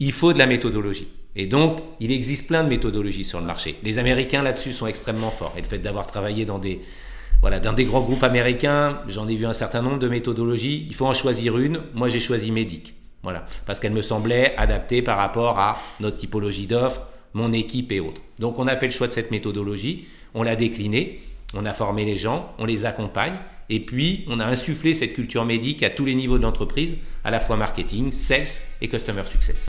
il faut de la méthodologie. Et donc, il existe plein de méthodologies sur le marché. Les Américains là-dessus sont extrêmement forts. Et le fait d'avoir travaillé dans des, voilà, dans des grands groupes américains, j'en ai vu un certain nombre de méthodologies. Il faut en choisir une. Moi, j'ai choisi Medic. Voilà, parce qu'elle me semblait adaptée par rapport à notre typologie d'offres, mon équipe et autres. Donc, on a fait le choix de cette méthodologie. On l'a déclinée. On a formé les gens. On les accompagne. Et puis, on a insufflé cette culture médic à tous les niveaux de l'entreprise, à la fois marketing, sales et customer success.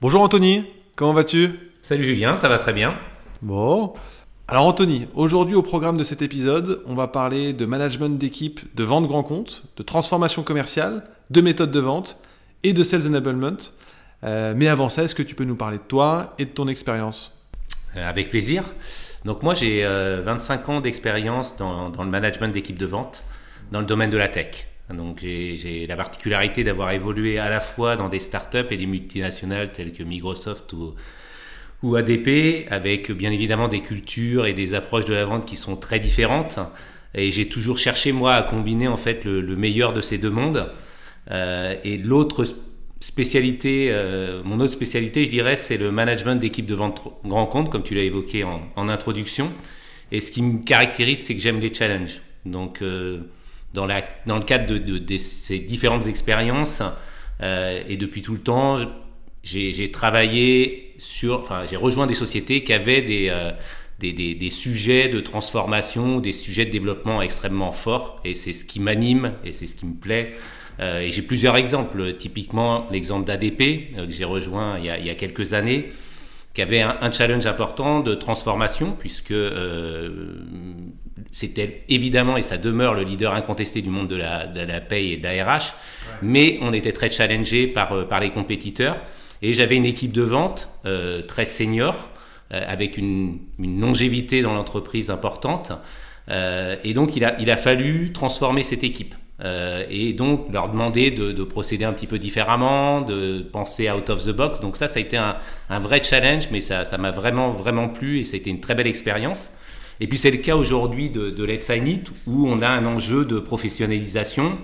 Bonjour Anthony, comment vas-tu? Salut Julien, ça va très bien. Bon. Alors Anthony, aujourd'hui au programme de cet épisode, on va parler de management d'équipe, de vente grand compte, de transformation commerciale, de méthode de vente et de sales enablement. Euh, mais avant ça, est-ce que tu peux nous parler de toi et de ton expérience? Euh, Avec plaisir. Donc moi j'ai 25 euh, ans d'expérience dans, dans, le management d'équipe de vente dans le domaine de la tech. Donc j'ai la particularité d'avoir évolué à la fois dans des startups et des multinationales telles que Microsoft ou, ou ADP, avec bien évidemment des cultures et des approches de la vente qui sont très différentes. Et j'ai toujours cherché moi à combiner en fait le, meilleur de ces deux mondes. Euh, et l'autre spécialité, euh, mon autre spécialité, je dirais, c'est le management d'équipe de vente grand compte, comme tu l'as évoqué en, en, introduction. Et ce qui me caractérise, c'est que j'aime les challenges. Donc euh, dans, le cadre de, ces différentes expériences euh, et depuis tout le temps, j'ai travaillé sur, enfin, j'ai rejoint des sociétés qui avaient des, euh, des, des, sujets de transformation, des sujets de développement extrêmement forts, et c'est ce qui m'anime et c'est ce qui me plaît. Euh, et j'ai plusieurs exemples, typiquement l'exemple d'ADP que j'ai rejoint il y, a, quelques années, qui avait un, un, challenge important de transformation, puisque c'était évidemment, et ça demeure le leader incontesté du monde de la, de la paye et de la RH, mais on était très challengé par, euh, par les compétiteurs. Et j'avais une équipe de vente euh, très senior, euh, avec une, une, longévité dans l'entreprise importante. Euh, et donc, il a, il a fallu transformer cette équipe. Euh, et donc leur demander de, de, procéder un petit peu différemment, de penser out of the box. Donc ça, ça a été un, un vrai challenge, mais ça, ça m'a vraiment, vraiment plu et ça a été une très belle expérience. Et puis c'est le cas aujourd'hui de, de Let's It où on a un enjeu de professionnalisation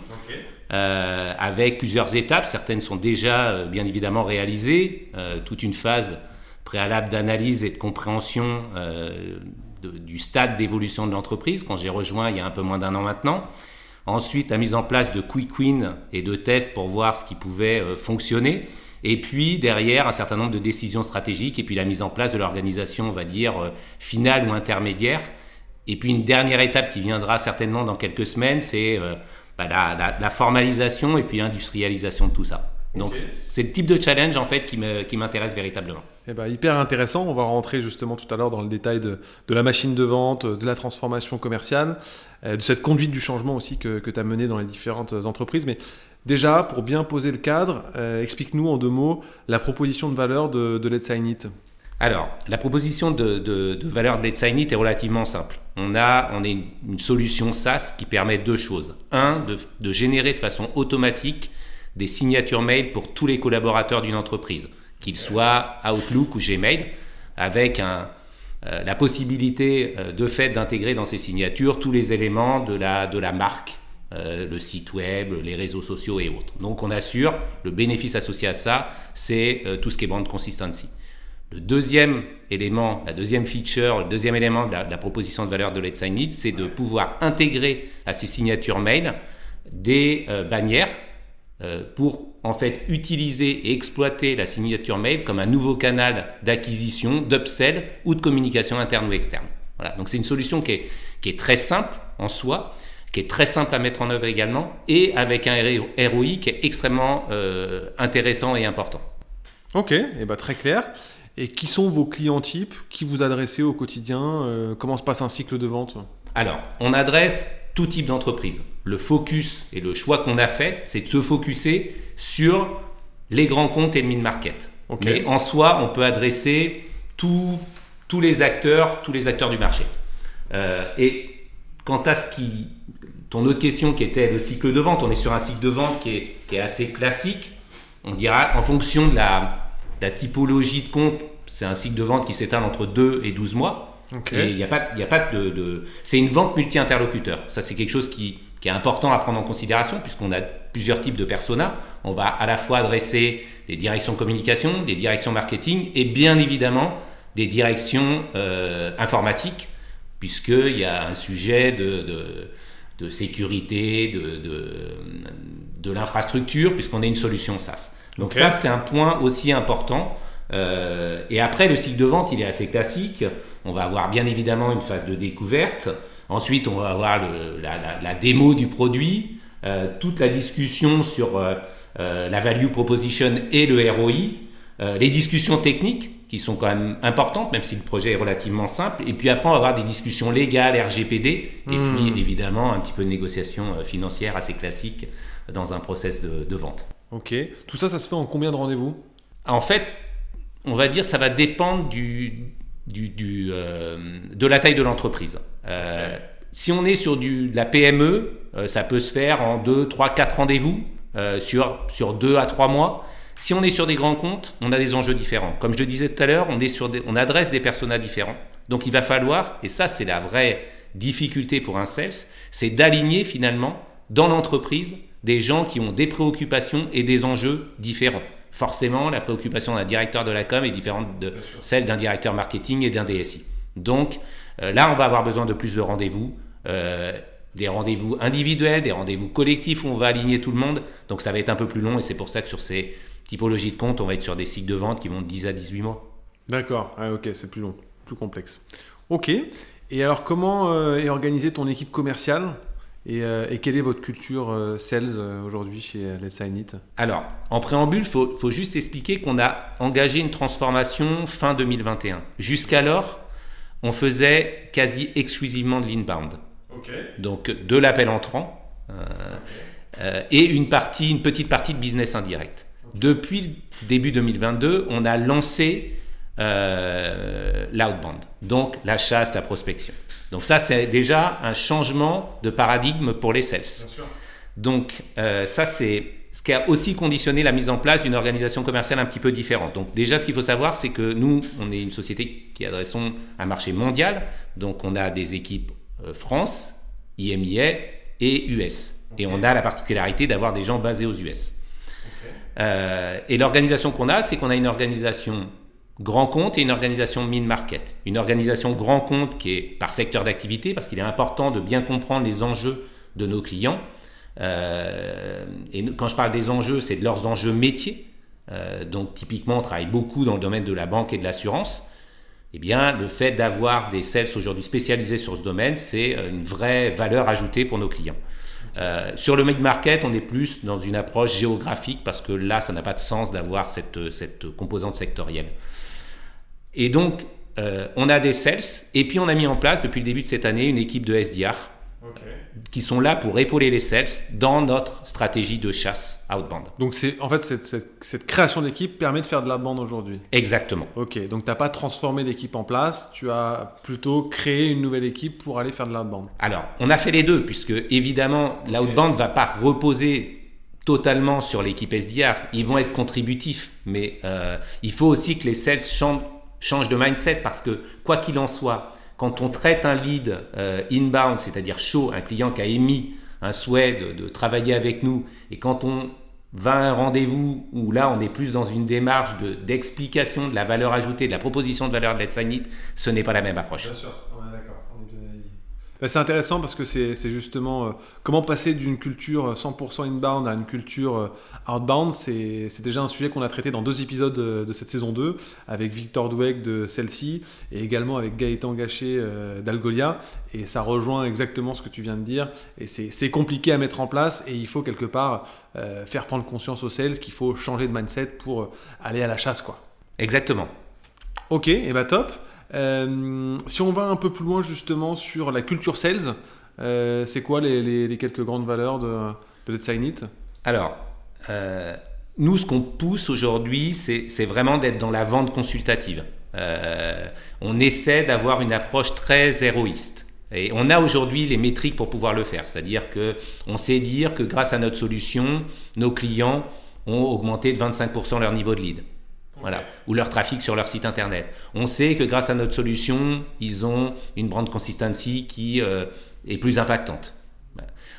euh, avec plusieurs étapes. Certaines sont déjà euh, bien évidemment réalisées, euh, toute une phase préalable d'analyse et de compréhension euh, de, du stade d'évolution de l'entreprise quand j'ai rejoint il y a un peu moins d'un an maintenant. Ensuite, la mise en place de quick win et de tests pour voir ce qui pouvait euh, fonctionner. Et puis derrière, un certain nombre de décisions stratégiques et puis la mise en place de l'organisation, on va dire, euh, finale ou intermédiaire. Et puis une dernière étape qui viendra certainement dans quelques semaines, c'est euh, bah, la, formalisation et puis l'industrialisation de tout ça. Donc okay. c'est le type de challenge en fait qui m'intéresse qui véritablement. Eh ben, hyper intéressant. On va rentrer justement tout à l'heure dans le détail de, de, la machine de vente, de la transformation commerciale, euh, de cette conduite du changement aussi que, que tu as mené dans les différentes entreprises. Mais déjà, pour bien poser le cadre, euh, explique-nous en deux mots la proposition de valeur de, de Let's Sign It. Alors, la proposition de, de, de valeur de Let's Sign It est relativement simple. On a, on a une, une, solution SaaS qui permet deux choses. Un, de, de générer de façon automatique des signatures mail pour tous les collaborateurs d'une entreprise qu'il soit Outlook ou Gmail, avec euh, la possibilité euh, de fait d'intégrer dans ces signatures tous les éléments de la, marque, euh, le site web, les réseaux sociaux et autres. Donc on assure, le bénéfice associé à ça, c'est tout ce qui est brand consistency. Le deuxième élément, la deuxième feature, le deuxième élément de la, de la proposition de valeur de Let's Sign It, c'est de pouvoir intégrer à ces signatures mail des bannières pour en fait utiliser et exploiter la signature mail comme un nouveau canal d'acquisition, d'upsell ou de communication interne ou externe. Voilà. Donc c'est une solution qui est, qui est très simple en soi, qui est très simple à mettre en œuvre également, et avec un ROI qui est extrêmement euh, intéressant et important. Ok, et eh ben très clair. Et qui sont vos clients types? Qui vous adressez au quotidien? Euh, Comment se passe un cycle de vente? Alors, on adresse tout type d'entreprise. Le focus et le choix qu'on a fait, c'est de se focuser sur les grands comptes et le mid-market. Mais en soi, on peut adresser tous les acteurs, tous les acteurs du marché. Euh, et quant à ce qui, ton autre question qui était le cycle de vente, on est sur un cycle de vente qui est, qui est assez classique. On dira en fonction de la, la typologie de compte, c'est un cycle de vente qui s'étale entre 2 et 12 mois. Et il n'y a pas, y a pas de, de... c'est une vente multi-interlocuteur. Ça, c'est quelque chose qui, qui est important à prendre en considération puisqu'on a plusieurs types de personas. On va à la fois adresser des directions communication, des directions marketing et bien évidemment des directions euh, informatiques puisqu'il y a un sujet de, de, sécurité, de, de, l'infrastructure puisqu'on est une solution SaaS. Donc ça, c'est un point aussi important. Euh, et après, le cycle de vente, il est assez classique. On va avoir bien évidemment une phase de découverte. Ensuite, on va avoir la, démo du produit, euh, toute la discussion sur euh, euh, la value proposition et le ROI, les discussions techniques qui sont quand même importantes, même si le projet est relativement simple. Et puis après, on va avoir des discussions légales, RGPD, et hmm. puis évidemment un petit peu de négociation financière assez classique dans un process de, de vente. Ok. Tout ça, ça se fait en combien de rendez-vous? En fait, on va dire ça va dépendre du, du, euh, de la taille de l'entreprise. Euh, si on est sur du, de la PME, euh, ça peut se faire en 2, 3, 4 rendez-vous sur, sur 2 à 3 mois. Si on est sur des grands comptes, on a des enjeux différents. Comme je le disais tout à l'heure, on, est sur on adresse des personas différents. Donc il va falloir, et ça c'est la vraie difficulté pour un sales, c'est d'aligner finalement dans l'entreprise des gens qui ont des préoccupations et des enjeux différents forcément, la préoccupation d'un directeur de la com est différente de celle d'un directeur marketing et d'un DSI. Donc euh, là, on va avoir besoin de plus de rendez-vous. Euh, des rendez-vous individuels, des rendez-vous collectifs où on va aligner tout le monde. Donc ça va être un peu plus long et c'est pour ça que sur ces typologies de comptes, on va être sur des cycles de vente qui vont de 10 à 18 mois. D'accord, ah, ok, c'est plus long, plus complexe. Ok, et alors comment euh, est organisée ton équipe commerciale? Euh, et, quelle est votre culture euh, sales euh, aujourd'hui chez Let's Sign It? Alors, en préambule, il faut, juste expliquer qu'on a engagé une transformation fin 2021. Jusqu'alors, on faisait quasi exclusivement de l'inbound. Donc, de l'appel entrant et une, partie, une petite partie de business indirect. Depuis début 2022, on a lancé l'outbound, donc la chasse, la prospection. Donc ça, c'est déjà un changement de paradigme pour les sales. Donc euh, ça, c'est ce qui a aussi conditionné la mise en place d'une organisation commerciale un petit peu différente. Donc déjà, ce qu'il faut savoir, c'est que nous, on est une société qui adressons un marché mondial. Donc on a des équipes euh, France, IMIA et US. Et on a la particularité d'avoir des gens basés aux US. Euh, et l'organisation qu'on a, c'est qu'on a une organisation grand compte et une organisation mid-market. Une organisation grand compte qui est par secteur d'activité, parce qu'il est important de bien comprendre les enjeux de nos clients. Euh, et quand je parle des enjeux, c'est de leurs enjeux métiers. Euh, donc typiquement, on travaille beaucoup dans le domaine de la banque et de l'assurance. Eh bien, le fait d'avoir des sales aujourd'hui spécialisés sur ce domaine, c'est euh, une vraie valeur ajoutée pour nos clients. sur le mid-market, on est plus dans une approche géographique parce que là, ça n'a pas de sens d'avoir cette, cette composante sectorielle. Et donc, euh, on a des sales, et puis on a mis en place depuis le début de cette année une équipe de SDR qui sont là pour épauler les sales dans notre stratégie de chasse outbound. Donc, c'est en fait, cette, création d'équipe permet de faire de l'outbound aujourd'hui Exactement. Ok, donc tu n'as pas transformé l'équipe en place, tu as plutôt créé une nouvelle équipe pour aller faire de l'outbound. Alors, on a fait les deux, puisque évidemment, l'outbound ne va pas reposer totalement sur l'équipe SDR. Ils vont être contributifs, mais euh, il faut aussi que les sales changent change de mindset parce que quoi qu'il en soit, quand on traite un lead euh, inbound, c'est-à-dire chaud, un client qui a émis un souhait de, travailler avec nous, et quand on va à un rendez-vous où là on est plus dans une démarche d'explication de, la valeur ajoutée, de la proposition de valeur de It, ce n'est pas la même approche. Bah, c'est intéressant parce que c'est justement euh, comment passer d'une culture 100% inbound à une culture euh, outbound. C'est déjà un sujet qu'on a traité dans deux épisodes de, cette saison 2 avec Victor Dweck de celle-ci et également avec Gaëtan Gachet euh, d'Algolia. Et ça rejoint exactement ce que tu viens de dire. Et c'est compliqué à mettre en place et il faut quelque part faire prendre conscience aux sales qu'il faut changer de mindset pour aller à la chasse. quoi. Exactement. Ok, et bah top. Euh, si on va un peu plus loin justement sur la culture sales, euh, c'est quoi les, quelques grandes valeurs de, de Let's Alors, euh, nous, ce qu'on pousse aujourd'hui, c'est vraiment d'être dans la vente consultative. on essaie d'avoir une approche très héroïste. Et on a aujourd'hui les métriques pour pouvoir le faire. C'est-à-dire que on sait dire que grâce à notre solution, nos clients ont augmenté de 25% leur niveau de lead. Voilà, ou leur trafic sur leur site internet. On sait que grâce à notre solution, ils ont une brand consistency qui euh, est plus impactante.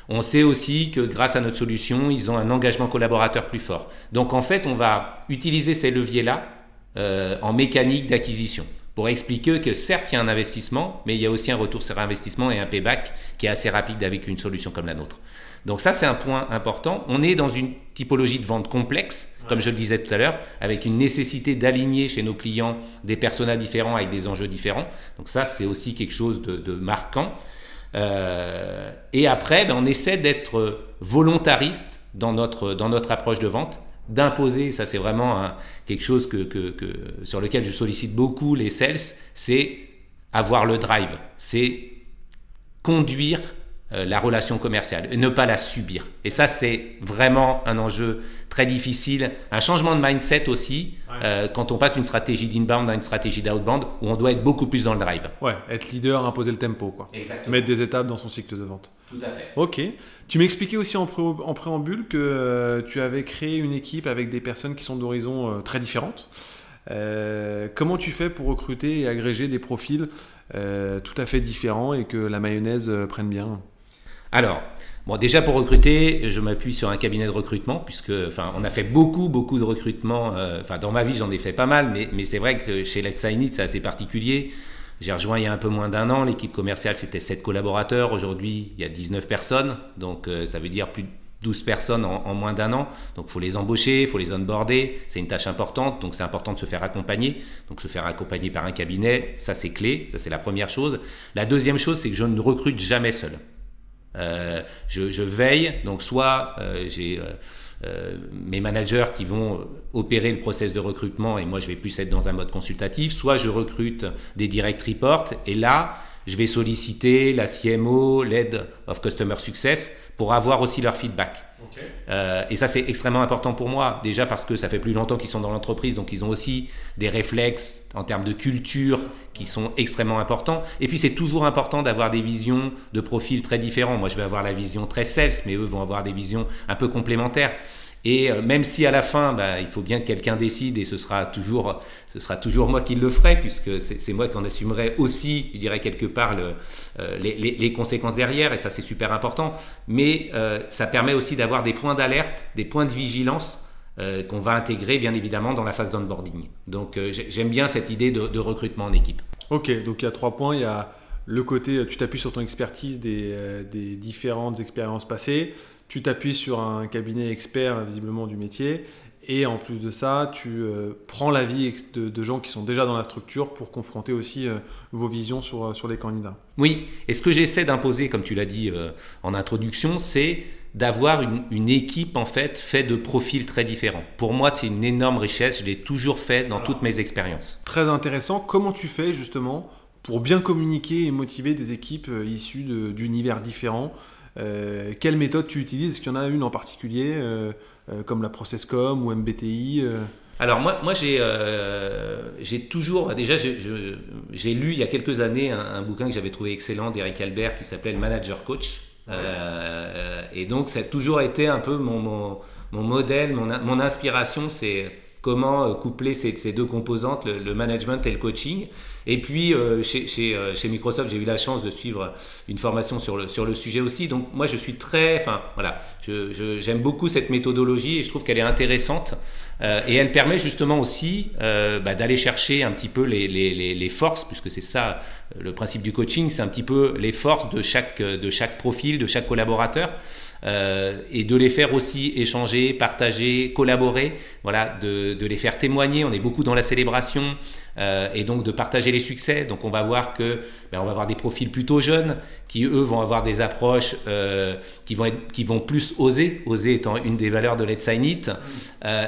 On sait aussi que grâce à notre solution, ils ont un engagement collaborateur plus fort. Donc en fait, on va utiliser ces leviers-là euh, en mécanique d'acquisition pour expliquer que certes, il y a un investissement, mais il y a aussi un retour sur investissement et un payback qui est assez rapide avec une solution comme la nôtre. Donc ça, c'est un point important. On est dans une typologie de vente complexe, comme je le disais tout à l'heure, avec une nécessité d'aligner chez nos clients des personas différents avec des enjeux différents. Donc ça, c'est aussi quelque chose de, marquant. Euh, et après, ben, on essaie d'être volontariste dans notre, dans notre approche de vente, d'imposer, ça c'est vraiment quelque chose que, sur lequel je sollicite beaucoup les sales, c'est avoir le drive, c'est conduire euh, la relation commerciale et ne pas la subir. Et ça, c'est vraiment un enjeu très difficile. Un changement de mindset aussi, euh, quand on passe d'une stratégie d'inbound à une stratégie d'outbound, où on doit être beaucoup plus dans le drive. Ouais, être leader, imposer le tempo, quoi. Exactement. Mettre des étapes dans son cycle de vente. Tout à fait. Ok. Tu m'expliquais aussi en, préambule que euh, tu avais créé une équipe avec des personnes qui sont d'horizons très différentes. comment tu fais pour recruter et agréger des profils tout à fait différents et que la mayonnaise prenne bien alors, bon, déjà pour recruter, je m'appuie sur un cabinet de recrutement, puisque, enfin, on a fait beaucoup, beaucoup de recrutements. Euh, enfin, dans ma vie, j'en ai fait pas mal, mais, mais c'est vrai que chez Sign c'est assez particulier. J'ai rejoint il y a un peu moins d'un an. L'équipe commerciale, c'était 7 collaborateurs. Aujourd'hui, il y a 19 personnes. Donc, euh, ça veut dire plus de 12 personnes en, moins d'un an. Donc, il faut les embaucher, il faut les onboarder. C'est une tâche importante. Donc, c'est important de se faire accompagner. Donc, se faire accompagner par un cabinet, ça, c'est clé. Ça, c'est la première chose. La deuxième chose, c'est que je ne recrute jamais seul. Euh, je, veille, donc soit euh, j'ai euh, mes managers qui vont opérer le process de recrutement et moi je vais plus être dans un mode consultatif, soit je recrute des direct reports et là je vais solliciter la CMO, l'aide of Customer Success pour avoir aussi leur feedback. Euh, et ça, c'est extrêmement important pour moi, déjà parce que ça fait plus longtemps qu'ils sont dans l'entreprise, donc ils ont aussi des réflexes en termes de culture qui sont extrêmement importants. Et puis, c'est toujours important d'avoir des visions de profils très différents. Moi, je vais avoir la vision très sales, mais eux vont avoir des visions un peu complémentaires. Et euh, même si à la fin, bah, il faut bien que quelqu'un décide, et ce sera toujours, ce sera toujours moi qui le ferai, puisque c'est moi qui en assumerai aussi, je dirais quelque part, euh, les, les, conséquences derrière, et ça c'est super important. Mais euh, ça permet aussi d'avoir des points d'alerte, des points de vigilance qu'on va intégrer bien évidemment dans la phase d'onboarding. Donc j'aime bien cette idée de, de, recrutement en équipe. Ok, donc il y a trois points. Il y a le côté, tu t'appuies sur ton expertise des, des différentes expériences passées tu t'appuies sur un cabinet expert visiblement du métier et en plus de ça, tu euh, prends l'avis de, de, gens qui sont déjà dans la structure pour confronter aussi euh, vos visions sur, euh, sur les candidats. Oui, et ce que j'essaie d'imposer, comme tu l'as dit en introduction, c'est d'avoir une, une, équipe en fait faite de profils très différents. Pour moi, c'est une énorme richesse, je l'ai toujours fait dans toutes mes expériences. Très intéressant. Comment tu fais justement pour bien communiquer et motiver des équipes issues d'univers différents euh, quelle méthode tu utilises? Est-ce qu'il y en a une en particulier, euh, euh, comme la ProcessCom ou MBTI alors moi, moi j'ai toujours, déjà j'ai lu il y a quelques années un, bouquin que j'avais trouvé excellent d'Eric Albert qui s'appelait Le Manager Coach. et donc ça a toujours été un peu mon, mon, mon modèle, mon, mon inspiration, c'est comment coupler ces, deux composantes, le, management et le coaching. Et puis, chez, chez, chez, Microsoft, j'ai eu la chance de suivre une formation sur le, sujet aussi. Donc, moi, je suis très. Enfin, voilà, j'aime je, beaucoup cette méthodologie et je trouve qu'elle est intéressante. Euh, et elle permet justement aussi euh, bah, d'aller chercher un petit peu les, forces, puisque c'est ça euh, le principe du coaching, c'est un petit peu les forces de chaque profil, de chaque collaborateur. Euh, et de les faire aussi échanger, partager, collaborer, voilà, de, les faire témoigner. On est beaucoup dans la célébration euh, et donc de partager les succès. Donc on va voir que ben, on va avoir des profils plutôt jeunes qui eux vont avoir des approches euh, qui vont être, qui vont plus oser, oser étant une des valeurs de Let's Sign It.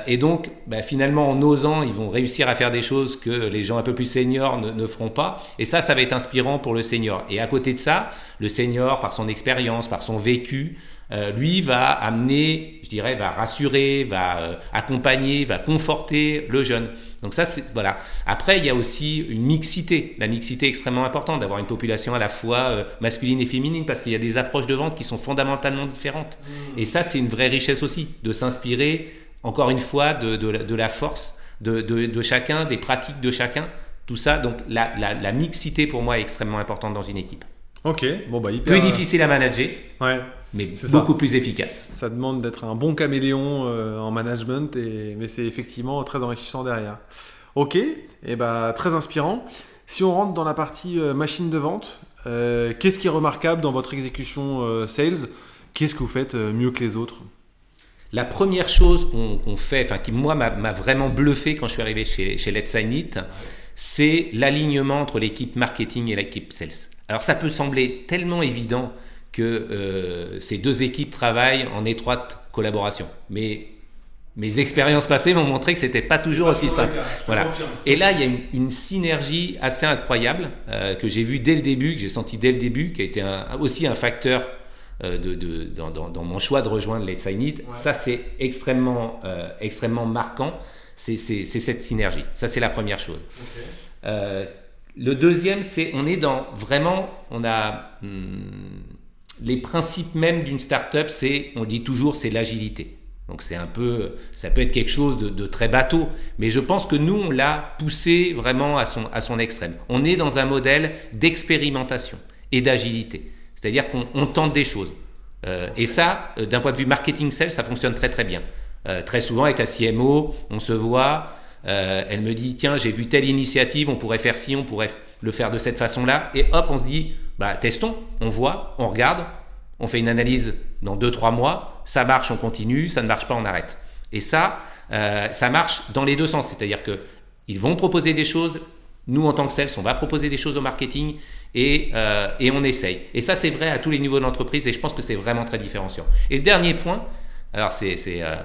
Et donc ben, finalement en osant, ils vont réussir à faire des choses que les gens un peu plus seniors ne feront pas. Et ça, ça va être inspirant pour le senior. Et à côté de ça, le senior par son expérience, par son vécu, euh, lui va amener, je dirais, va rassurer, va euh, accompagner, va conforter le jeune. Donc ça, c'est voilà. Après, il y a aussi une mixité. La mixité est extrêmement importante d'avoir une population à la fois euh, masculine et féminine parce qu'il y a des approches de vente qui sont fondamentalement différentes. Mmh. Et ça, c'est une vraie richesse aussi de s'inspirer, encore une fois, de, de, de la force de, de, chacun, des pratiques de chacun. Tout ça, donc la, la, la mixité pour moi est extrêmement importante dans une équipe. Ok, bon bah hyper. Plus difficile à manager. Ouais mais beaucoup plus efficace. Ça demande d'être un bon caméléon euh, en management, et, mais c'est effectivement très enrichissant derrière. Ok, et bah, très inspirant. Si on rentre dans la partie euh, machine de vente, euh, qu'est-ce qui est remarquable dans votre exécution sales? Qu'est-ce que vous faites mieux que les autres? La première chose qu'on fait, enfin qui moi m'a vraiment bluffé quand je suis arrivé chez, chez Let's Sign It, c'est l'alignement entre l'équipe marketing et l'équipe sales. Alors ça peut sembler tellement évident que euh, ces deux équipes travaillent en étroite collaboration. Mais mes expériences passées m'ont montré que c'était pas toujours aussi simple. Voilà. Et là, il y a une, synergie assez incroyable euh, que j'ai vu dès le début, que j'ai senti dès le début, qui a été aussi un facteur euh, de, dans, mon choix de rejoindre Let's Sign It. Ça, c'est extrêmement, extrêmement marquant. C'est cette synergie. Ça, c'est la première chose. le deuxième, c'est on est dans vraiment, on a hmm, les principes même d'une startup, c'est, on dit toujours, c'est l'agilité. Donc c'est un peu, ça peut être quelque chose de, très bateau, mais je pense que nous, on l'a poussé vraiment à son, à son extrême. On est dans un modèle d'expérimentation et d'agilité. C'est-à-dire qu'on tente des choses. Euh, et ça, euh, d'un point de vue marketing sales, ça fonctionne très très bien. Euh, très souvent avec la CMO, on se voit, elle me dit, tiens, j'ai vu telle initiative, on pourrait faire ci, on pourrait le faire de cette façon-là, et hop, on se dit, bah, testons, on voit, on regarde, on fait une analyse dans 2-3 mois, ça marche, on continue, ça ne marche pas, on arrête. Et ça, euh, ça marche dans les deux sens, c'est-à-dire que ils vont proposer des choses, nous en tant que sales, on va proposer des choses au marketing et, euh, et on essaye. Et ça, c'est vrai à tous les niveaux de l'entreprise et je pense que c'est vraiment très différenciant. Et le dernier point, alors c'est euh,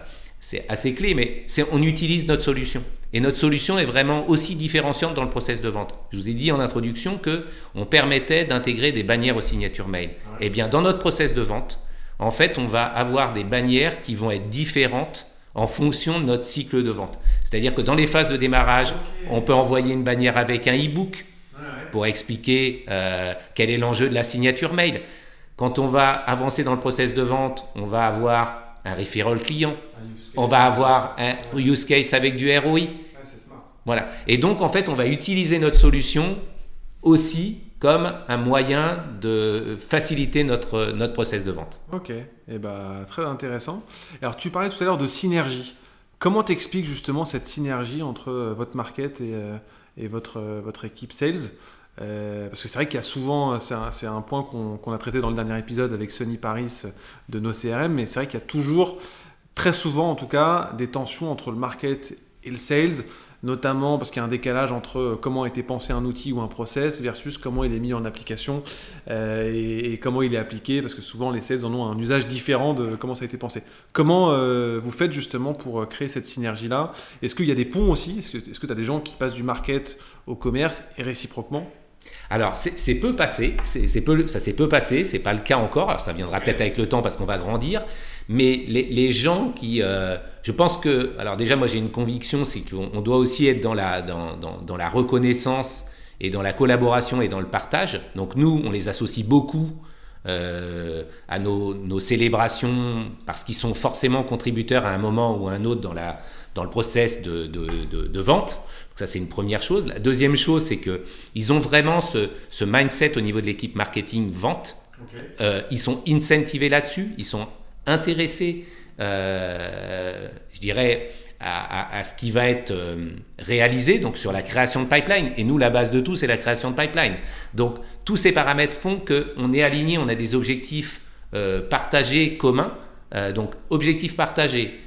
c'est assez clé, mais c'est on utilise notre solution. Et notre solution est vraiment aussi différenciante dans le process de vente. Je vous ai dit en introduction que on permettait d'intégrer des bannières aux signatures mail. Eh bien, dans notre process de vente, en fait, on va avoir des bannières qui vont être différentes en fonction de notre cycle de vente. C'est-à-dire que dans les phases de démarrage, on peut envoyer une bannière avec un e-book pour expliquer euh, quel est l'enjeu de la signature mail. Quand on va avancer dans le process de vente, on va avoir un referral client. On va avoir un use case avec du ROI. Voilà. Et donc, en fait, on va utiliser notre solution aussi comme un moyen de faciliter notre, notre process de vente. Ok, et eh ben, très intéressant. Alors, tu parlais tout à l'heure de synergie. Comment t'expliques justement cette synergie entre euh, votre market et, euh, et votre, euh, votre équipe sales? Euh, parce que c'est vrai qu'il y a souvent, c'est un, point qu'on a traité dans le dernier épisode avec Sonny Paris de nos CRM, mais c'est vrai qu'il y a toujours, très souvent en tout cas, des tensions entre le market et le sales, notamment parce qu'il y a un décalage entre comment a été pensé un outil ou un process versus comment il est mis en application euh, et, comment il est appliqué, parce que souvent les sales en ont un usage différent de comment ça a été pensé. Comment euh, vous faites justement pour créer cette synergie-là? Est-ce qu'il y a des ponts aussi? Est-ce que tu as des gens qui passent du market au commerce et réciproquement? Alors, c'est peu passé, ça s'est peu passé, c'est pas le cas encore. Alors, ça viendra peut-être avec le temps parce qu'on va grandir. Mais les, les gens qui, euh, je pense que, alors déjà, moi j'ai une conviction, c'est qu'on doit aussi être dans la, dans, dans, dans, la reconnaissance et dans la collaboration et dans le partage. Donc nous, on les associe beaucoup à nos, célébrations, parce qu'ils sont forcément contributeurs à un moment ou à un autre dans, la, dans le process de, de, vente. ça, c'est une première chose. La deuxième chose, c'est qu'ils ont vraiment ce, ce, mindset au niveau de l'équipe marketing vente. ils sont incentivés là-dessus, ils sont intéressés, je dirais, à, ce qui va être euh, réalisé, donc sur la création de pipeline. Et nous, la base de tout, c'est la création de pipeline. Donc, tous ces paramètres font qu'on est aligné, on a des objectifs euh, partagés, communs. Euh, donc, objectifs partagés,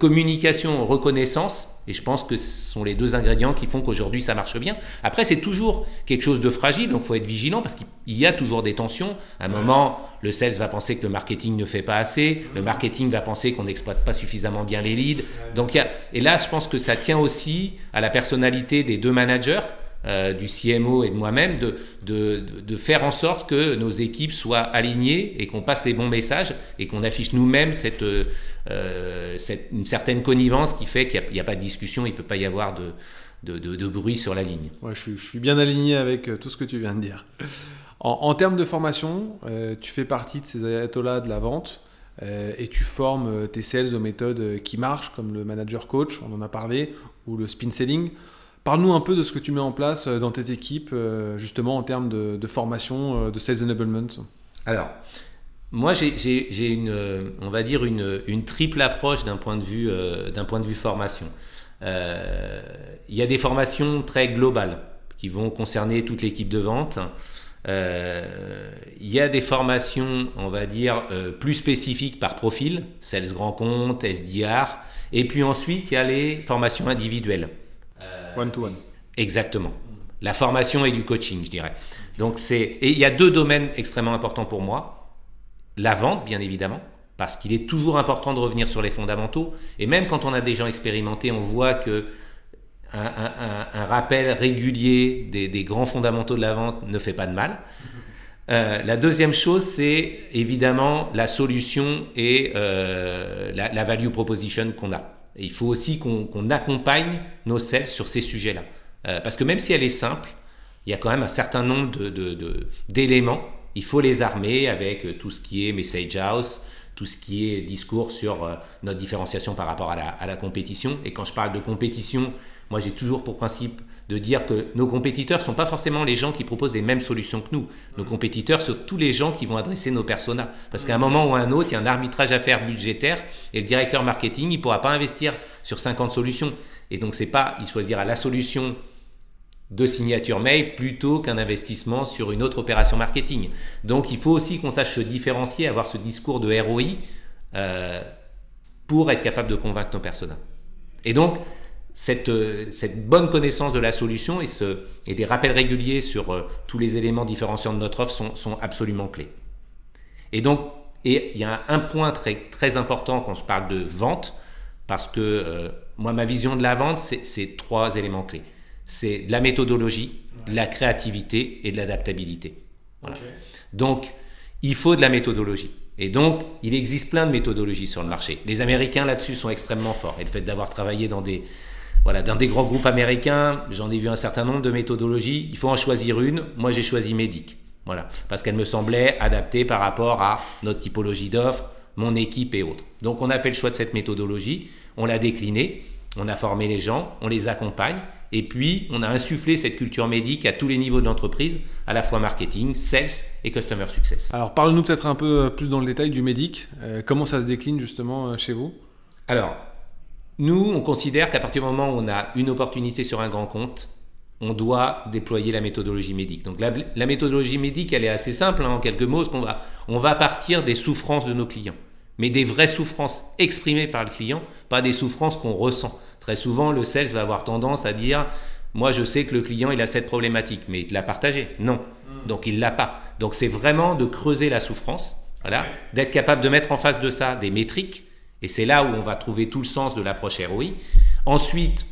communication, reconnaissance, et je pense que ce sont les deux ingrédients qui font qu'aujourd'hui ça marche bien. Après, c'est toujours quelque chose de fragile, donc il faut être vigilant parce qu'il y a toujours des tensions. À un moment, le sales va penser que le marketing ne fait pas assez, le marketing va penser qu'on n'exploite pas suffisamment bien les leads. Donc, y a, et là, je pense que ça tient aussi à la personnalité des deux managers. Euh, du CMO et de moi-même, de, de, de, faire en sorte que nos équipes soient alignées et qu'on passe les bons messages et qu'on affiche nous-mêmes cette, euh, cette, une certaine connivence qui fait qu'il n'y a, pas de discussion, il ne peut pas y avoir de, de, bruit sur la ligne. Je, suis bien aligné avec euh, tout ce que tu viens de dire. En, en termes de formation, tu fais partie de ces ayatollahs de la vente. et tu formes tes sales aux méthodes qui marchent, comme le manager coach, on en a parlé, ou le spin selling. Parle-nous un peu de ce que tu mets en place euh, dans tes équipes, euh, justement en termes de, formation, euh, de sales enablement. Alors, moi, j'ai une, triple approche d'un point de vue, d'un point de vue formation. Il y a des formations très globales qui vont concerner toute l'équipe de vente. Il y a des formations, on va dire, plus spécifiques par profil, sales grand compte, SDR. Et puis ensuite, il y a les formations individuelles. One-to-one. Exactement. La formation et du coaching, je dirais. Donc c'est et il y a deux domaines extrêmement importants pour moi. La vente, bien évidemment, parce qu'il est toujours important de revenir sur les fondamentaux. Et même quand on a des gens expérimentés, on voit que un, rappel régulier des, grands fondamentaux de la vente ne fait pas de mal. Euh, la deuxième chose, c'est évidemment la solution et euh, la value proposition qu'on a il faut aussi qu'on accompagne nos sales sur ces sujets-là. Euh, parce que même si elle est simple, il y a quand même un certain nombre d'éléments. Il faut les armer avec euh, tout ce qui est message house, tout ce qui est discours sur euh, notre différenciation par rapport à la, compétition. Et quand je parle de compétition, moi j'ai toujours pour principe de dire que nos compétiteurs ne sont pas forcément les gens qui proposent les mêmes solutions que nous. Nos compétiteurs sont tous les gens qui vont adresser nos personas. Parce qu'à un moment ou à un autre, il y a un arbitrage à faire budgétaire et le directeur marketing, il ne pourra pas investir sur 50 solutions. Et donc, c'est pas, il choisira la solution de signature mail plutôt qu'un investissement sur une autre opération marketing. Donc, il faut aussi qu'on sache se différencier, avoir ce discours de ROI euh, pour être capable de convaincre nos personas. Et donc, euh, cette, bonne connaissance de la solution et, ce, et des rappels réguliers sur euh, tous les éléments différenciants de notre offre sont, absolument clés. Et donc, et il y a un, point très, très important quand je parle de vente, parce que euh, moi, ma vision de la vente, c'est trois éléments clés. C'est de la méthodologie, de la créativité et de l'adaptabilité. Donc, il faut de la méthodologie. Et donc, il existe plein de méthodologies sur le marché. Les Américains là-dessus sont extrêmement forts. Et le fait d'avoir travaillé dans des, voilà, dans des grands groupes américains, j'en ai vu un certain nombre de méthodologies. Il faut en choisir une. Moi, j'ai choisi Medic. Voilà, parce qu'elle me semblait adaptée par rapport à notre typologie d'offres, mon équipe et autres. Donc, on a fait le choix de cette méthodologie. On l'a déclinée. On a formé les gens. On les accompagne. Et puis, on a insufflé cette culture médic à tous les niveaux de l'entreprise, à la fois marketing, sales et customer success. Alors, parle-nous peut-être un peu euh, plus dans le détail du médic. Euh, comment ça se décline justement euh, chez vous? Alors, nous, on considère qu'à partir du moment où on a une opportunité sur un grand compte, on doit déployer la méthodologie médique. Donc la, méthodologie médique, elle est assez simple, hein, en quelques mots, qu'on va, on va partir des souffrances de nos clients, mais des vraies souffrances exprimées par le client, pas des souffrances qu'on ressent. Très souvent, le sales va avoir tendance à dire, moi je sais que le client, il a cette problématique, mais il te l'a partagé. Non, donc il l'a pas. Donc c'est vraiment de creuser la souffrance, voilà, d'être capable de mettre en face de ça des métriques, et c'est là où on va trouver tout le sens de l'approche ROI. Ensuite,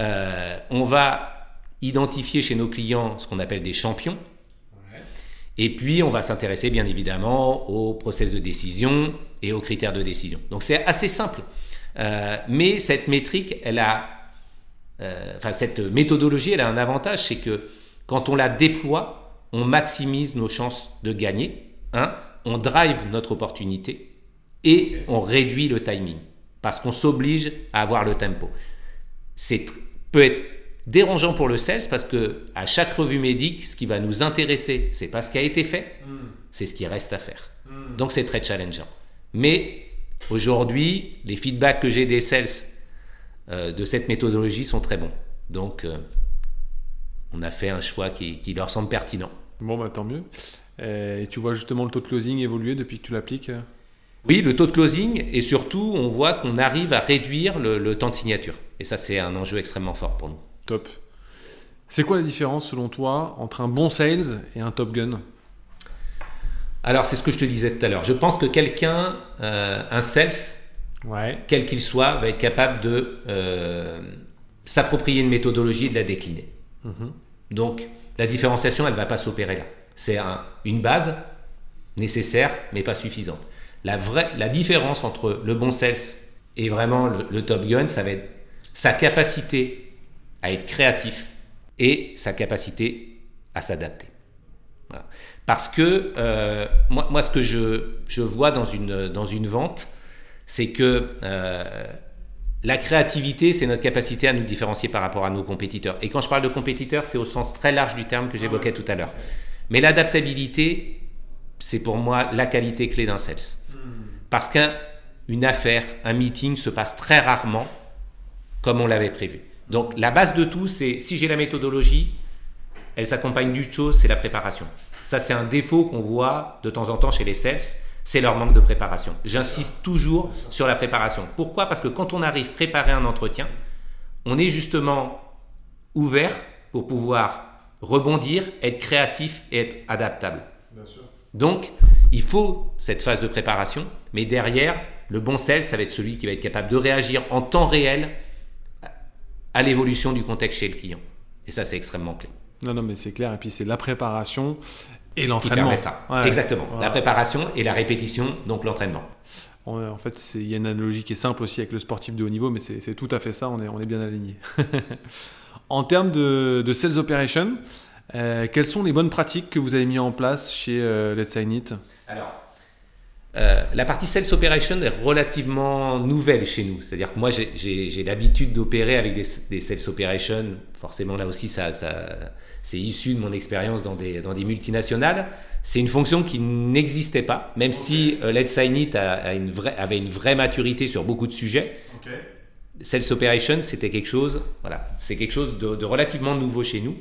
euh, on va identifier chez nos clients ce qu'on appelle des champions. Et puis, on va s'intéresser bien évidemment au process de décision et aux critères de décision. Donc, c'est assez simple. Euh, mais cette métrique, elle a, euh, enfin, cette méthodologie, elle a un avantage, c'est que quand on la déploie, on maximise nos chances de gagner un, on drive notre opportunité et on réduit le timing parce qu'on s'oblige à avoir le tempo. C'est peut être dérangeant pour le sales parce que à chaque revue médique, ce qui va nous intéresser, c'est pas ce qui a été fait, hmm. c'est ce qui reste à faire. Hmm. Donc c'est très challengeant. Mais aujourd'hui, les feedbacks que j'ai des sales euh, de cette méthodologie sont très bons. Donc euh, on a fait un choix qui, qui leur semble pertinent. Bon, bah, tant mieux. Euh, et tu vois justement le taux de closing évoluer depuis que tu l'appliques Oui, le taux de closing et surtout on voit qu'on arrive à réduire le temps de signature. Et ça c'est un enjeu extrêmement fort pour nous. Top. C'est quoi la différence selon toi entre un bon sales et un top gun? Alors c'est ce que je te disais tout à l'heure. Je pense que quelqu'un, euh, un sales, quel qu'il soit, va être capable de euh, s'approprier une méthodologie et de la décliner. Mhm. Donc la différenciation, elle ne va pas s'opérer là. C'est une base nécessaire, mais pas suffisante. La, vraie, la différence entre le bon sales et vraiment le, le top gun, ça va être sa capacité à être créatif et sa capacité à s'adapter. Parce que euh, moi, moi, ce que je, je, vois dans une, dans une vente, c'est que euh, la créativité, c'est notre capacité à nous différencier par rapport à nos compétiteurs. Et quand je parle de compétiteurs, c'est au sens très large du terme que j'évoquais tout à l'heure. Mais l'adaptabilité, c'est pour moi la qualité clé d'un sales. Parce qu'une affaire, un meeting se passe très rarement comme on l'avait prévu. Donc la base de tout, c'est si j'ai la méthodologie, elle s'accompagne d'une chose, c'est la préparation. Ça, c'est un défaut qu'on voit de temps en temps chez les sales, c'est leur manque de préparation. J'insiste toujours sur la préparation. Pourquoi? Parce que quand on arrive à préparer un entretien, on est justement ouvert pour pouvoir rebondir, être créatif et être adaptable. Donc, il faut cette phase de préparation, mais derrière, le bon sales, ça va être celui qui va être capable de réagir en temps réel à l'évolution du contexte chez le client. Et ça, c'est extrêmement clé. Non, non, mais c'est clair. Et puis, c'est la préparation et l'entraînement. ça. Exactement. La préparation et la répétition, donc l'entraînement. En fait, il y a une analogie qui est simple aussi avec le sportif de haut niveau, mais c'est tout à fait ça. On est, on est bien aligné. en termes de, de sales operation, euh, quelles sont les bonnes pratiques que vous avez mis en place chez euh, Let's Sign It Alors, euh, la partie Sales Operation est relativement nouvelle chez nous. C'est-à-dire que moi, j'ai l'habitude d'opérer avec des, Sales Operations. Forcément, là aussi, ça, c'est issu de mon expérience dans des, dans des multinationales. C'est une fonction qui n'existait pas, même si euh, Let's Sign It a, une vraie, avait une vraie maturité sur beaucoup de sujets. Sales Operation, c'était quelque chose, voilà, c'est quelque chose de, relativement nouveau chez nous.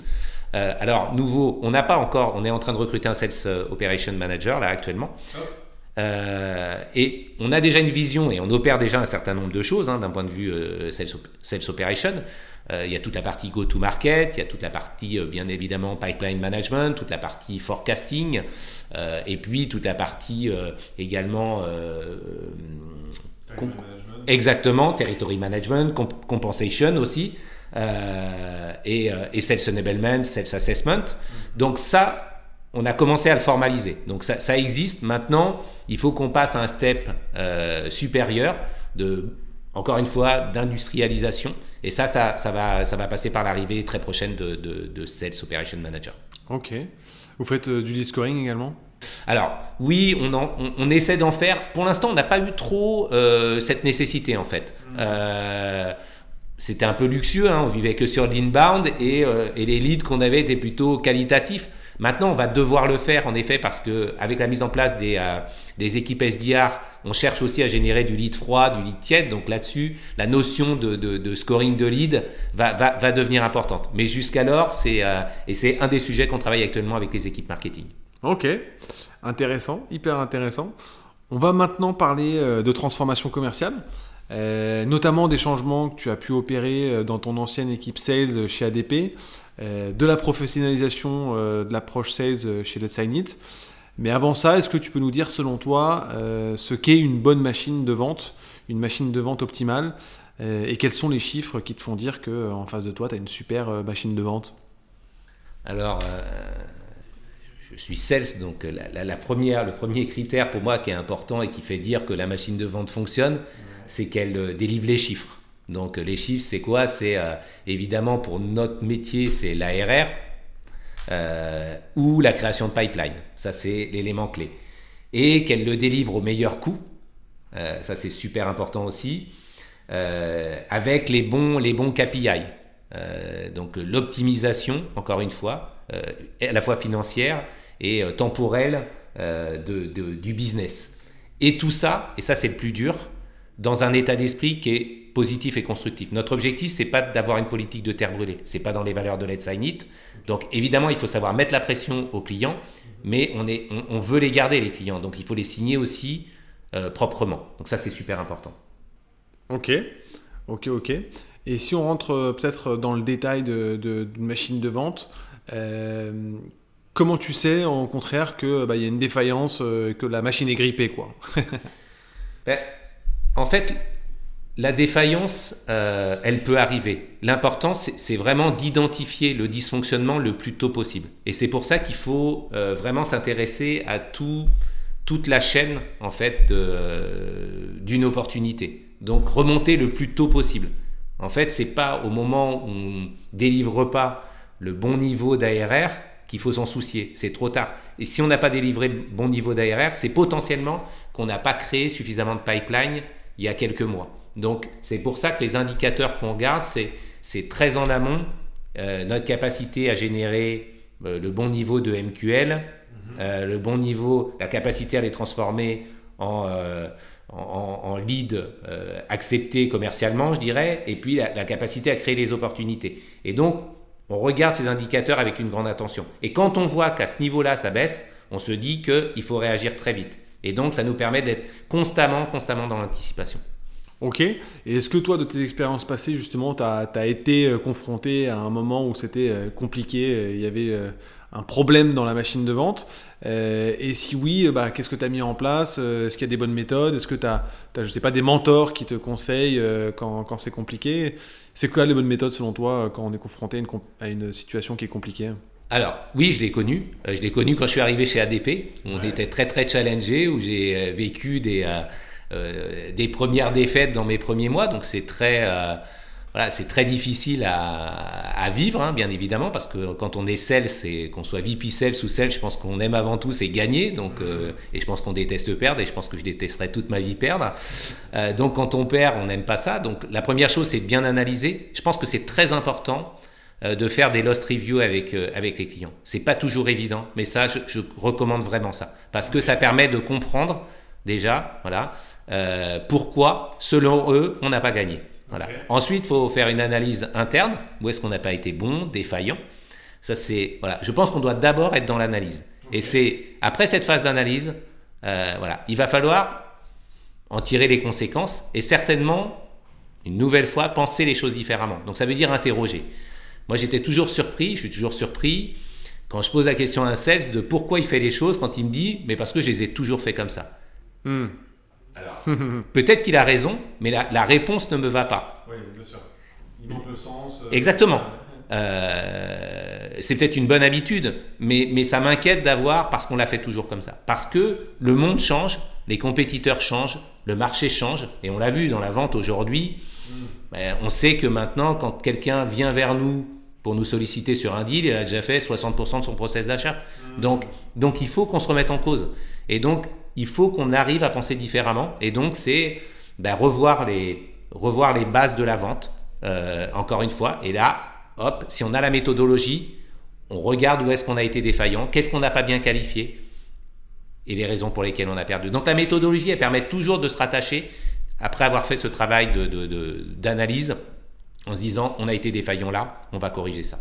Euh, alors, nouveau, on n'a pas encore, on est en train de recruter un Sales Operation Manager là actuellement. Oh. Euh, et on a déjà une vision et on opère déjà un certain nombre de choses hein, d'un point de vue euh, sales, operation. Euh, il y a toute la partie go-to-market, il y a toute la partie bien évidemment pipeline management, toute la partie forecasting, et puis toute la partie également exactement territory management, compensation aussi, et, et sales enablement, sales assessment. Donc ça, on a commencé à le formaliser. Donc ça, existe. Maintenant, il faut qu'on passe à un step euh, supérieur de, encore une fois, d'industrialisation. Et ça, ça, va, ça va passer par l'arrivée très prochaine de, de, Sales Operation Manager. Ok. Vous faites euh, du lead scoring également? Alors oui, on, on, essaie d'en faire. Pour l'instant, on n'a pas eu trop euh, cette nécessité en fait. Mmh. C'était un peu luxueux, hein, on vivait que sur l'inbound et, et les leads qu'on avait étaient plutôt qualitatifs. Maintenant, on va devoir le faire en effet parce que avec la mise en place des, euh, des équipes SDR, on cherche aussi à générer du lead froid, du lead tiède. Donc là-dessus, la notion de, de, scoring de lead va, va, va devenir importante. Mais jusqu'alors, c'est euh, et c'est un des sujets qu'on travaille actuellement avec les équipes marketing. Ok, intéressant, hyper intéressant. On va maintenant parler euh, de transformation commerciale. Notamment des changements que tu as pu opérer dans ton ancienne équipe sales chez ADP. Euh, de la professionnalisation euh, de l'approche sales euh, chez Let's Sign It. Mais avant ça, est-ce que tu peux nous dire, selon toi, ce qu'est une bonne machine de vente, une machine de vente optimale, et quels sont les chiffres qui te font dire qu'en face de toi, tu as une super machine de vente? Alors, je suis sales, donc la, première, le premier critère pour moi qui est important et qui fait dire que la machine de vente fonctionne, c'est qu'elle délivre les chiffres. Donc les chiffres, c'est quoi? C'est euh, évidemment pour notre métier, c'est l'ARR euh, ou la création de pipeline. Ça, c'est l'élément clé. et qu'elle le délivre au meilleur coût. ça, c'est super important aussi. avec les bons, les bons KPI. donc l'optimisation, encore une fois, à la fois financière et temporelle du business. Et tout ça, et ça c'est le plus dur, dans un état d'esprit qui est positif et constructif. Notre objectif, c'est pas d'avoir une politique de terre brûlée. C'est pas dans les valeurs de Let's Sign It. Donc évidemment, il faut savoir mettre la pression aux clients, mais on, est, on, veut les garder les clients. Donc il faut les signer aussi euh, proprement. Donc ça, c'est super important. Ok, ok, ok. Et si on rentre euh, peut-être dans le détail d'une de, machine de vente, euh, comment tu sais au contraire qu'il bah, y a une défaillance, que la machine est grippée quoi? Ben, En fait, la défaillance, euh, elle peut arriver. L'important, c'est vraiment d'identifier le dysfonctionnement le plus tôt possible. Et c'est pour ça qu'il faut euh, vraiment s'intéresser à tout, toute la chaîne en fait d'une opportunité. Donc remonter le plus tôt possible. En fait, c'est pas au moment où on délivre pas le bon niveau d'ARR qu'il faut s'en soucier. C'est trop tard. Et si on n'a pas délivré le bon niveau d'ARR, c'est potentiellement qu'on n'a pas créé suffisamment de pipeline il y a quelques mois. Donc c'est pour ça que les indicateurs qu'on garde, c'est très en amont euh, notre capacité à générer euh, le bon niveau de MQL, mhm. euh, le bon niveau, la capacité à les transformer en, en, lead accepté commercialement, je dirais, et puis la, la, capacité à créer les opportunités. Et donc on regarde ces indicateurs avec une grande attention. Et quand on voit qu'à ce niveau-là, ça baisse, on se dit qu'il faut réagir très vite. Et donc ça nous permet d'être constamment, constamment dans l'anticipation. Ok. Et est-ce que toi, de tes expériences passées, justement, tu as, été euh, confronté à un moment où c'était euh, compliqué, euh, il y avait un problème dans la machine de vente Et si oui, bah, qu'est-ce que tu as mis en place Est-ce qu'il y a des bonnes méthodes Est-ce que tu as, je sais pas, des mentors qui te conseillent quand, c'est compliqué? C'est quoi les bonnes méthodes selon toi quand on est confronté à une situation qui est compliquée? Alors, oui, je l'ai connu. je l'ai connu quand je suis arrivé chez ADP. On était très, très challengé, où j'ai vécu des, euh, des premières défaites dans mes premiers mois, donc c'est très euh, voilà, c'est très difficile à, vivre, hein, bien évidemment, parce que quand on est sales, c'est qu'on soit VP sales ou sales, je pense qu'on aime avant tout, c'est gagner, donc euh, et je pense qu'on déteste perdre, et je pense que je détesterai toute ma vie perdre. donc quand on perd, on n'aime pas ça. Donc la première chose, c'est de bien analyser. Je pense que c'est très important de faire des lost reviews avec avec les clients. C'est pas toujours évident, mais ça, je, je recommande vraiment ça, parce que ça permet de comprendre déjà, voilà, euh, pourquoi, selon eux, on n'a pas gagné. Voilà. Ensuite, il faut faire une analyse interne. Où est-ce qu'on n'a pas été bon, défaillant? Ça, c'est voilà. Je pense qu'on doit d'abord être dans l'analyse. Et c'est après cette phase d'analyse, euh, voilà, il va falloir en tirer les conséquences et certainement une nouvelle fois penser les choses différemment. Donc ça veut dire interroger. Moi, j'étais toujours surpris. Je suis toujours surpris quand je pose la question à un sales de pourquoi il fait les choses quand il me dit mais parce que je les ai toujours fait comme ça. Hmm. Peut-être qu'il a raison, mais la, réponse ne me va pas. Oui, bien sûr. Il manque le sens. Euh, Exactement. Euh, c'est peut-être une bonne habitude, mais, mais ça m'inquiète d'avoir parce qu'on l'a fait toujours comme ça. Parce que le monde change, les compétiteurs changent, le marché change, et on l'a vu dans la vente aujourd'hui. Mm. Ben, on sait que maintenant, quand quelqu'un vient vers nous pour nous solliciter sur un deal, il a déjà fait 60% de son process d'achat. Donc, donc il faut qu'on se remette en cause. Et donc, il faut qu'on arrive à penser différemment. Et donc, c'est ben, revoir, les, revoir les bases de la vente, euh, encore une fois. Et là, hop, si on a la méthodologie, on regarde où est-ce qu'on a été défaillant, qu'est-ce qu'on n'a pas bien qualifié et les raisons pour lesquelles on a perdu. Donc la méthodologie, elle permet toujours de se rattacher, après avoir fait ce travail d'analyse, de, en se disant on a été défaillant là, on va corriger ça.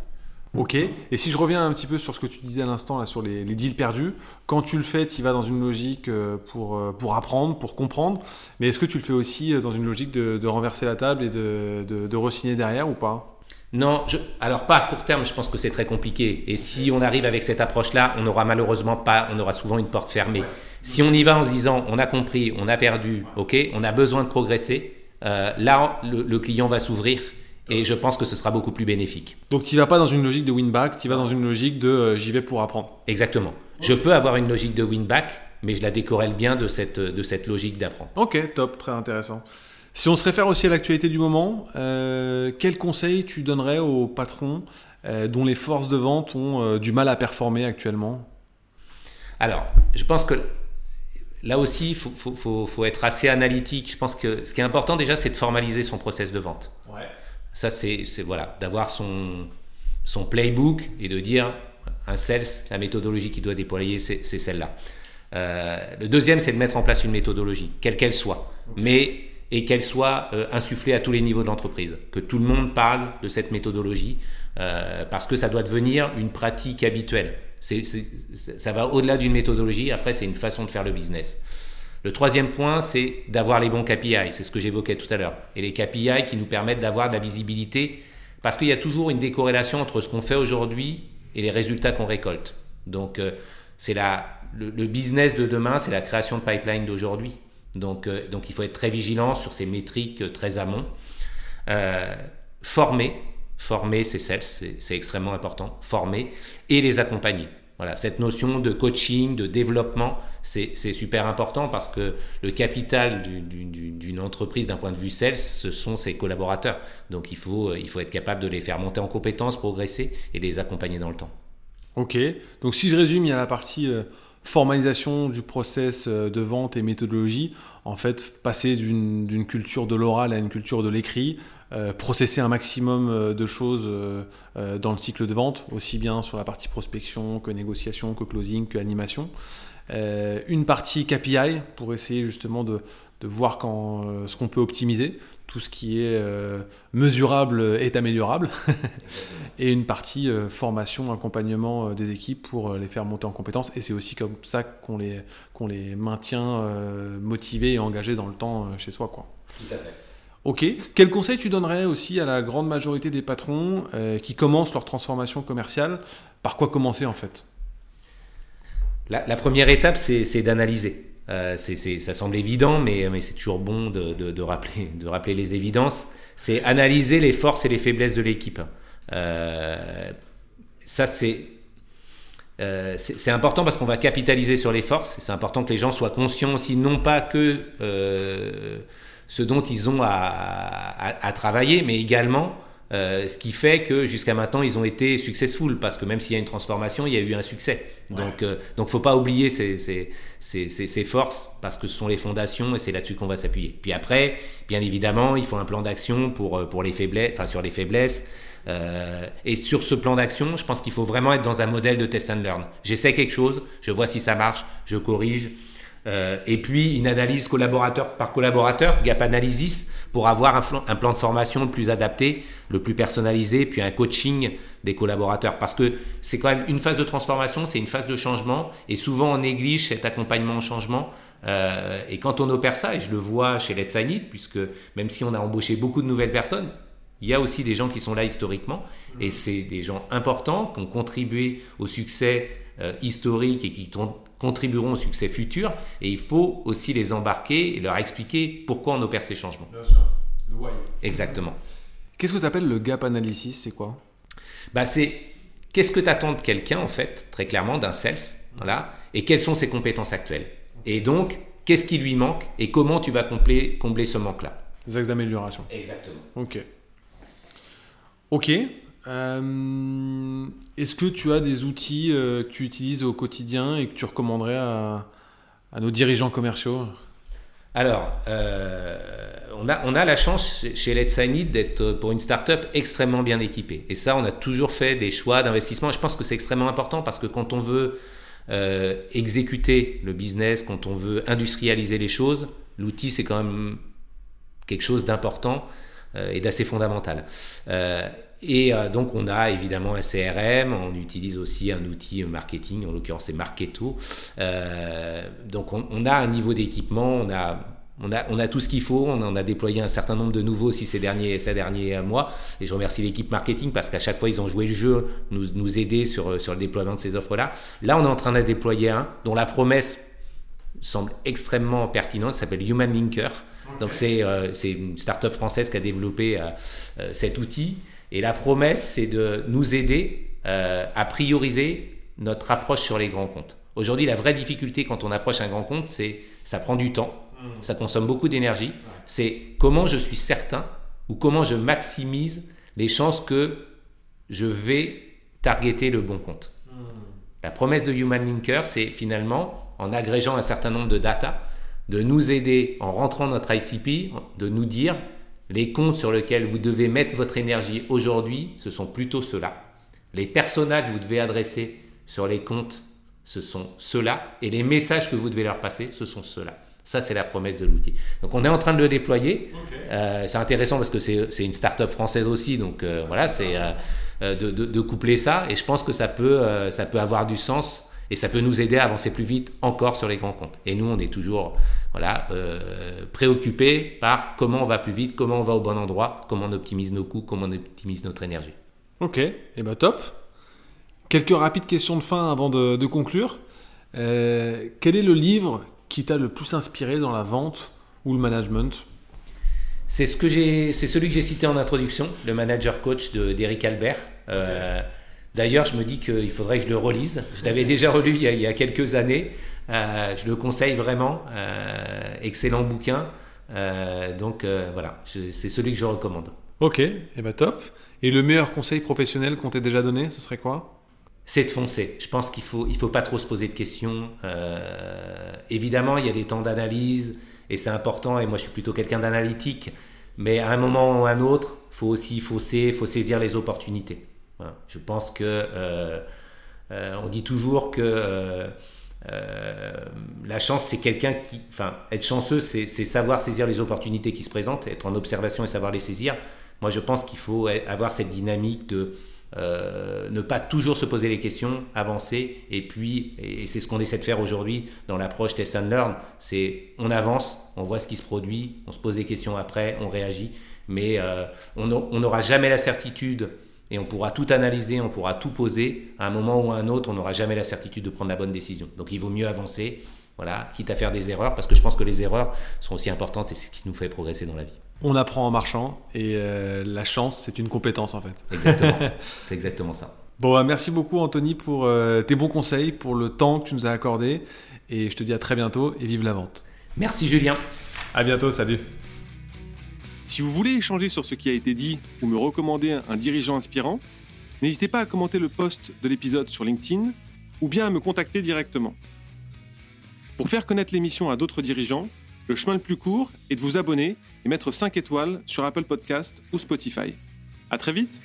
Ok. Et si je reviens un petit peu sur ce que tu disais à l'instant là sur les, deals perdus, quand tu le fais, tu vas dans une logique euh, pour, euh, pour apprendre, pour comprendre. Mais est-ce que tu le fais aussi euh, dans une logique de, renverser la table et de, de, de re-signer derrière ou pas? Non, je, alors pas à court terme, je pense que c'est très compliqué. Et si on arrive avec cette approche-là, on n'aura malheureusement pas, on aura souvent une porte fermée. Si on y va en se disant, on a compris, on a perdu, ok, on a besoin de progresser, là, le client va s'ouvrir et je pense que ce sera beaucoup plus bénéfique. Donc tu vas pas dans une logique de win-back, tu vas dans une logique de euh, j'y vais pour apprendre. Exactement. Je peux avoir une logique de win-back, mais je la décorrèle bien de cette, de cette logique d'apprendre. Ok, top, très intéressant. Si on se réfère aussi à l'actualité du moment, euh, quel conseil tu donnerais aux patrons euh, dont les forces de vente ont du mal à performer actuellement? Alors, je pense que là aussi, il faut, être assez analytique. Je pense que ce qui est important déjà, c'est de formaliser son process de vente. Ça, c'est voilà, d'avoir son, son playbook et de dire un sales, la méthodologie qu'il doit déployer, c'est celle-là. Euh, le deuxième, c'est de mettre en place une méthodologie, quelle qu'elle soit, mais et qu'elle soit euh, insufflée à tous les niveaux de l'entreprise, que tout le monde parle de cette méthodologie, euh, parce que ça doit devenir une pratique habituelle. ça va au-delà d'une méthodologie, après c'est une façon de faire le business. Le troisième point, c'est d'avoir les bons KPI, c'est ce que j'évoquais tout à l'heure, et les KPI qui nous permettent d'avoir de la visibilité, parce qu'il y a toujours une décorrélation entre ce qu'on fait aujourd'hui et les résultats qu'on récolte. Donc c'est la, le, business de demain, c'est la création de pipeline d'aujourd'hui. Donc, euh, donc il faut être très vigilant sur ces métriques euh, très amont. Euh, former, former ces sales, c'est extrêmement important. Former et les accompagner. Voilà, cette notion de coaching, de développement, c'est super important parce que le capital d'une entreprise d'un point de vue sales, ce sont ses collaborateurs. Donc il faut, il faut être capable de les faire monter en compétences, progresser et les accompagner dans le temps. Ok, donc si je résume, il y a la partie formalisation du process euh, de vente et méthodologie, en fait, passer d'une culture de l'oral à une culture de l'écrit, euh, processer un maximum euh, de choses dans le cycle de vente, aussi bien sur la partie prospection que négociation, que closing, que animation. une partie KPI pour essayer justement de, de voir quand, euh, ce qu'on peut optimiser. Tout ce qui est euh, mesurable est améliorable. et une partie euh, formation, accompagnement des équipes pour les faire monter en compétences. Et c'est aussi comme ça qu'on les, les maintient motivés et engagés dans le temps chez soi. Quoi. Tout à fait. Ok. Quel conseil tu donnerais aussi à la grande majorité des patrons qui commencent leur transformation commerciale? Par quoi commencer en fait? La, première étape, c'est d'analyser. Euh, ça semble évident, mais, c'est toujours bon de, de, rappeler, de rappeler les évidences. C'est analyser les forces et les faiblesses de l'équipe. Euh, ça, euh, c'est c'est important parce qu'on va capitaliser sur les forces. C'est important que les gens soient conscients aussi, non pas que ce dont ils ont à, à, à travailler, mais également euh, ce qui fait que jusqu'à maintenant ils ont été successful parce que même s'il y a une transformation, il y a eu un succès. Donc, euh, donc faut pas oublier ces, ces, ces, ces, forces parce que ce sont les fondations et c'est là-dessus qu'on va s'appuyer. Puis après, bien évidemment, il faut un plan d'action pour euh, pour les faiblesses, enfin sur les faiblesses. Euh, et sur ce plan d'action, je pense qu'il faut vraiment être dans un modèle de test and learn. J'essaie quelque chose, je vois si ça marche, je corrige. Euh, et puis une analyse collaborateur par collaborateur, gap analysis, pour avoir un, plan de formation le plus adapté, le plus personnalisé, puis un coaching des collaborateurs. Parce que c'est quand même une phase de transformation, c'est une phase de changement, et souvent on néglige cet accompagnement au changement. Euh, et quand on opère ça, et je le vois chez Let's It, puisque même si on a embauché beaucoup de nouvelles personnes, il y a aussi des gens qui sont là historiquement, et c'est des gens importants qui ont contribué au succès euh, historique et qui contribueront au succès futur. Et il faut aussi les embarquer et leur expliquer pourquoi on opère ces changements. Bien sûr. Le why. Exactement. Qu'est-ce que tu appelles le gap analysis? C'est quoi? Bah, C'est qu'est-ce que tu attends de quelqu'un, en fait, très clairement, d'un sales, voilà, et quelles sont ses compétences actuelles? Et donc, qu'est-ce qui lui manque et comment tu vas combler, combler ce manque-là? Les axes d'amélioration. Exactement. Ok. Ok. Euh, est-ce que tu as des outils euh, que tu utilises au quotidien et que tu recommanderais à, nos dirigeants commerciaux? Alors, euh, on, a, on a la chance chez Let's Sign d'être pour une startup extrêmement bien équipée. Et ça, on a toujours fait des choix d'investissement. Je pense que c'est extrêmement important parce que quand on veut exécuter le business, quand on veut industrialiser les choses, l'outil, c'est quand même quelque chose d'important et d'assez fondamental. Et euh, donc, on a évidemment un CRM, on utilise aussi un outil marketing, en l'occurrence c'est Marketo. Euh, donc, on, a un niveau d'équipement, on a, on, a, on a tout ce qu'il faut, on en a déployé un certain nombre de nouveaux aussi ces derniers, ces derniers mois. Et je remercie l'équipe marketing parce qu'à chaque fois, ils ont joué le jeu, nous, nous aider sur, sur le déploiement de ces offres-là. Là, on est en train de déployer un dont la promesse semble extrêmement pertinente, s'appelle Human Linker. Donc, c'est euh, une start-up française qui a développé cet outil. Et la promesse, c'est de nous aider euh, à prioriser notre approche sur les grands comptes. Aujourd'hui, la vraie difficulté quand on approche un grand compte, c'est ça prend du temps, mmh. ça consomme beaucoup d'énergie. C'est comment je suis certain ou comment je maximise les chances que je vais targeter le bon compte. Mmh. La promesse de Human Linker, c'est finalement en agrégeant un certain nombre de data, de nous aider en rentrant notre ICP, de nous dire les comptes sur lesquels vous devez mettre votre énergie aujourd'hui, ce sont plutôt ceux-là. Les personas que vous devez adresser sur les comptes, ce sont ceux-là. Et les messages que vous devez leur passer, ce sont ceux-là. Ça, c'est la promesse de l'outil. Donc, on est en train de le déployer. Euh, c'est intéressant parce que c'est une start-up française aussi. Donc, euh, voilà, c'est euh, de, de, coupler ça. Et je pense que ça peut, ça peut avoir du sens et ça peut nous aider à avancer plus vite encore sur les grands comptes. Et nous, on est toujours voilà, euh, préoccupés par comment on va plus vite, comment on va au bon endroit, comment on optimise nos coûts, comment on optimise notre énergie. Ok, et eh ben top. Quelques rapides questions de fin avant de, conclure. Euh, quel est le livre qui t'a le plus inspiré dans la vente ou le management? C'est ce que j'ai, c'est celui que j'ai cité en introduction, le manager coach d'Eric Albert. Euh, D'ailleurs, je me dis qu'il faudrait que je le relise. Je l'avais déjà relu il y a, quelques années. Euh, je le conseille vraiment. Euh, excellent bouquin. Euh, donc voilà, c'est celui que je recommande. Ok, et eh ben top. Et le meilleur conseil professionnel qu'on t'ait déjà donné, ce serait quoi? C'est de foncer. Je pense qu'il faut, il faut pas trop se poser de questions. évidemment, il y a des temps d'analyse et c'est important. Et moi, je suis plutôt quelqu'un d'analytique. Mais à un moment ou à un autre, faut aussi fausser, faut saisir les opportunités. Je pense que euh, euh, on dit toujours que euh, la chance, c'est quelqu'un qui, enfin, être chanceux, c'est savoir saisir les opportunités qui se présentent, être en observation et savoir les saisir. Moi, je pense qu'il faut avoir cette dynamique de ne pas toujours se poser les questions, avancer, et puis, et c'est ce qu'on essaie de faire aujourd'hui dans l'approche test and learn, c'est on avance, on voit ce qui se produit, on se pose des questions après, on réagit, mais on n'aura jamais la certitude et on pourra tout analyser, on pourra tout poser. À un moment ou à un autre, on n'aura jamais la certitude de prendre la bonne décision. Donc il vaut mieux avancer, voilà, quitte à faire des erreurs, parce que je pense que les erreurs sont aussi importantes et c'est ce qui nous fait progresser dans la vie. On apprend en marchant et euh, la chance, c'est une compétence en fait. Exactement, c'est exactement ça. Bon, bah, merci beaucoup Anthony pour euh, tes bons conseils, pour le temps que tu nous as accordé et je te dis à très bientôt et vive la vente. Merci Julien. À bientôt, salut. Si vous voulez échanger sur ce qui a été dit ou me recommander un dirigeant inspirant, n'hésitez pas à commenter le post de l'épisode sur LinkedIn ou bien à me contacter directement. Pour faire connaître l'émission à d'autres dirigeants, le chemin le plus court est de vous abonner et mettre 5 étoiles sur Apple Podcast ou Spotify. À très vite